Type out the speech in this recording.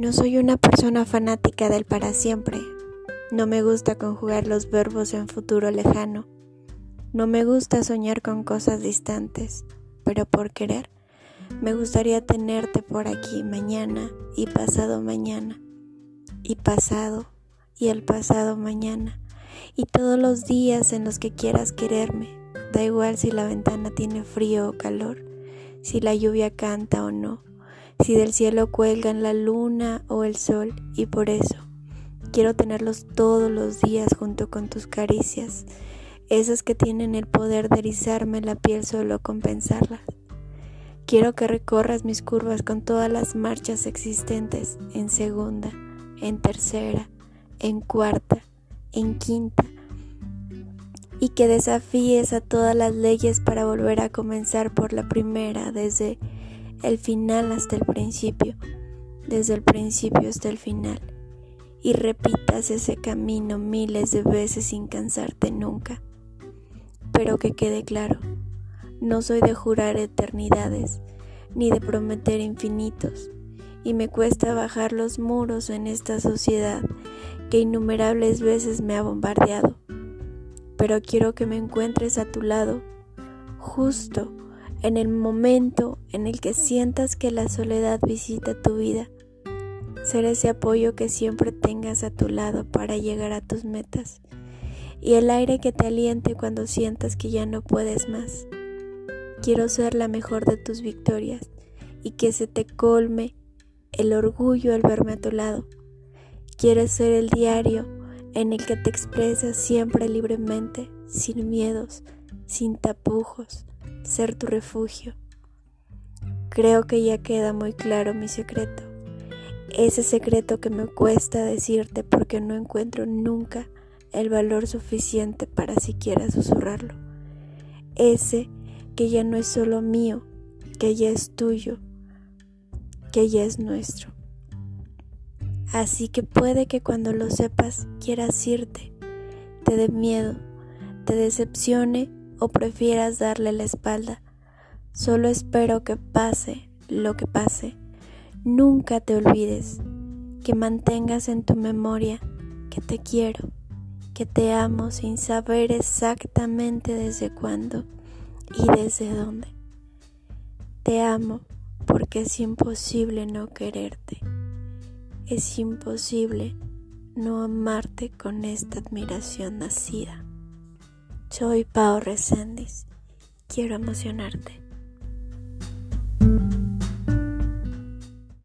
No soy una persona fanática del para siempre. No me gusta conjugar los verbos en futuro lejano. No me gusta soñar con cosas distantes, pero por querer, me gustaría tenerte por aquí mañana y pasado mañana, y pasado y el pasado mañana, y todos los días en los que quieras quererme. Da igual si la ventana tiene frío o calor, si la lluvia canta o no si del cielo cuelgan la luna o el sol, y por eso quiero tenerlos todos los días junto con tus caricias, esas que tienen el poder de erizarme la piel solo con pensarlas. Quiero que recorras mis curvas con todas las marchas existentes en segunda, en tercera, en cuarta, en quinta, y que desafíes a todas las leyes para volver a comenzar por la primera desde el final hasta el principio, desde el principio hasta el final, y repitas ese camino miles de veces sin cansarte nunca. Pero que quede claro, no soy de jurar eternidades, ni de prometer infinitos, y me cuesta bajar los muros en esta sociedad que innumerables veces me ha bombardeado. Pero quiero que me encuentres a tu lado, justo en el momento en el que sientas que la soledad visita tu vida, ser ese apoyo que siempre tengas a tu lado para llegar a tus metas y el aire que te aliente cuando sientas que ya no puedes más. Quiero ser la mejor de tus victorias y que se te colme el orgullo al verme a tu lado. Quiero ser el diario en el que te expresas siempre libremente, sin miedos, sin tapujos ser tu refugio. Creo que ya queda muy claro mi secreto. Ese secreto que me cuesta decirte porque no encuentro nunca el valor suficiente para siquiera susurrarlo. Ese que ya no es solo mío, que ya es tuyo, que ya es nuestro. Así que puede que cuando lo sepas quieras irte, te dé miedo, te decepcione o prefieras darle la espalda. Solo espero que pase lo que pase. Nunca te olvides, que mantengas en tu memoria que te quiero, que te amo sin saber exactamente desde cuándo y desde dónde. Te amo porque es imposible no quererte. Es imposible no amarte con esta admiración nacida. Soy Pao Resendiz. Quiero emocionarte.